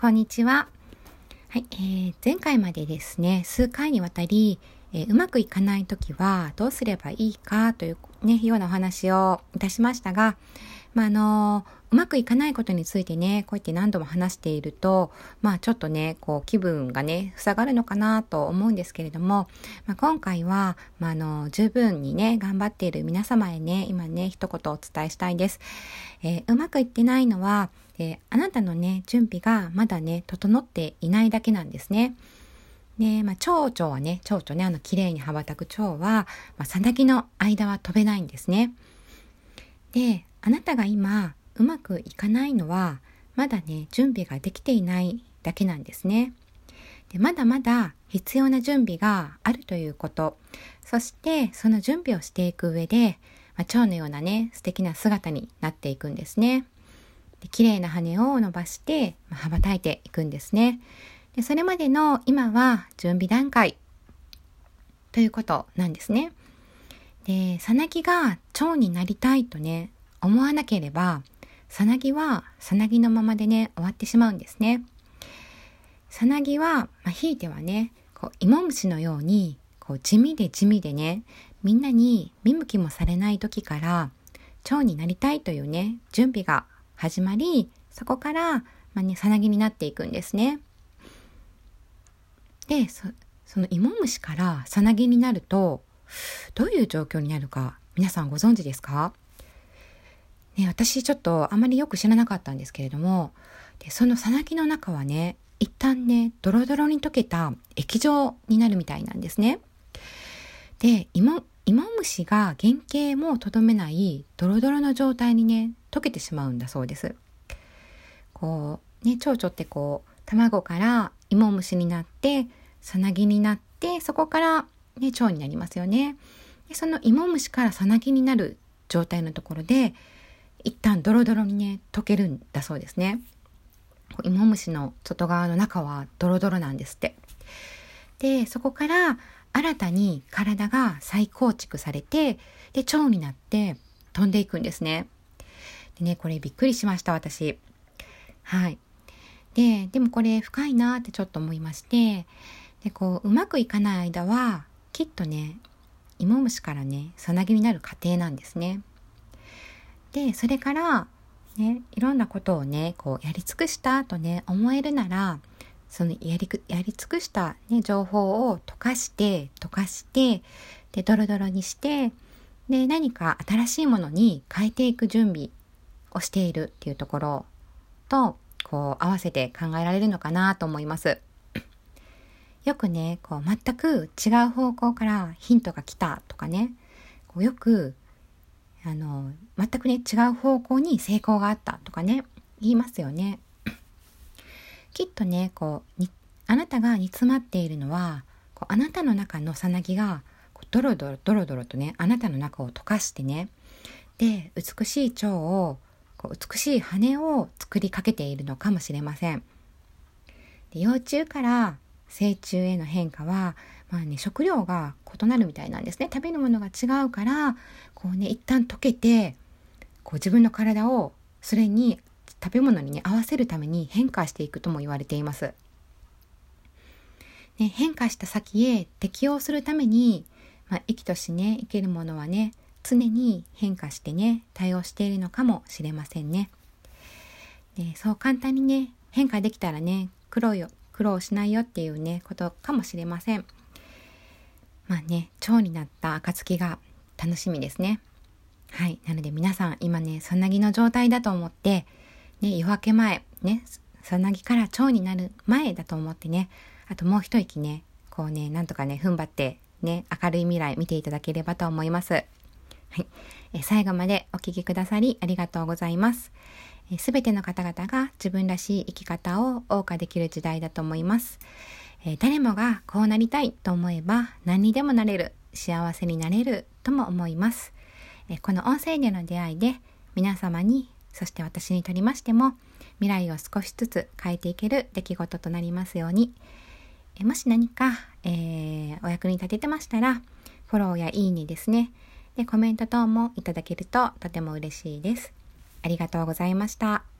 こんにちは。はい、えー、前回までですね、数回にわたり、えー、うまくいかないときはどうすればいいかというね、ようなお話をいたしましたが、まあ、あの、うまくいかないことについてね、こうやって何度も話していると、まあちょっとね、こう気分がね、塞がるのかなと思うんですけれども、まあ、今回は、まあ、あの、十分にね、頑張っている皆様へね、今ね、一言お伝えしたいです。えー、うまくいってないのは、えー、あなたのね、準備がまだね、整っていないだけなんですね。で、まあ、蝶々はね、蝶々ね、あの、綺麗に羽ばたく蝶は、まあ、さなぎの間は飛べないんですね。で、あなたが今、うまくいかないのは、まだね、準備ができていないだけなんですね。でまだまだ必要な準備があるということ、そしてその準備をしていく上で、まあ、蝶のようなね、素敵な姿になっていくんですね。で綺麗な羽を伸ばして、まあ、羽ばたいていくんですね。でそれまでの今は準備段階ということなんですね。で、さなぎが蝶になりたいとね、思わなければ、さなぎはさなぎのままでね、終わってしまうんですね。さなぎは、まあ、ひいてはね、こう芋虫のように、こう地味で地味でね、みんなに見向きもされない時から、蝶になりたいというね、準備が始まり、そこから、まあね、さなぎになっていくんですね。で、そその芋虫からさなぎになると、どういう状況になるか、皆さんご存知ですか？ね、私ちょっとあまりよく知らなかったんですけれども、でそのさなぎの中はね、一旦ね、ドロドロに溶けた液状になるみたいなんですね。で、芋、芋虫が原型もとどめないドロドロの状態にね、溶けてしまうんだそうです。こう、ね、蝶々ってこう、卵から芋虫になって、さなぎになって、そこからね、蝶になりますよね。でその芋虫からさなぎになる状態のところで、一旦ドロドロにね、溶けるんだそうですね。芋虫の外側の中はドロドロなんですって。で、そこから新たに体が再構築されて、で、蝶になって飛んでいくんですね。でね、これびっくりしました、私。はい。で、でもこれ深いなってちょっと思いまして、で、こう、うまくいかない間は、きっとね、芋虫からね、さなぎになる過程なんですね。で、それから、ね、いろんなことをね、こう、やり尽くしたとね、思えるなら、そのやり、やり尽くした、ね、情報を溶かして、溶かして、で、ドロドロにして、で、何か新しいものに変えていく準備をしているっていうところと、こう、合わせて考えられるのかなと思います。よくね、こう、全く違う方向からヒントが来たとかね、こうよくあの、全くね、違う方向に成功があったとかね、言いますよね。きっとね、こうに、あなたが煮詰まっているのは、こうあなたの中のさなぎが、こうドロドロドロドロとね、あなたの中を溶かしてね、で、美しい蝶を、こう美しい羽を作りかけているのかもしれません。で幼虫から成虫への変化は、まあね、食料が異なるみたいなんですね。食べるものが違うから、こうね、一旦溶けて、こう自分の体をそれに食べ物にね、合わせるために変化していくとも言われています。ね、変化した先へ適応するために、まあ、生きとしね、生けるものはね、常に変化してね、対応しているのかもしれませんね。でそう簡単にね、変化できたらね、苦労、苦労しないよっていうね、ことかもしれません。まあね、蝶になった暁が楽しみですね。はい。なので皆さん、今ね、さなぎの状態だと思って、ね、夜明け前、ね、さなぎから蝶になる前だと思ってね、あともう一息ね、こうね、なんとかね、踏ん張って、ね、明るい未来見ていただければと思います。はい。え最後までお聴きくださりありがとうございます。すべての方々が自分らしい生き方を謳歌できる時代だと思います。え、誰もがこうなりたいと思えば何にでもなれる、幸せになれるとも思います。え、この音声での出会いで皆様に、そして私にとりましても未来を少しずつ変えていける出来事となりますように。え、もし何か、えお役に立ててましたら、フォローやいいねですね。で、コメント等もいただけるととても嬉しいです。ありがとうございました。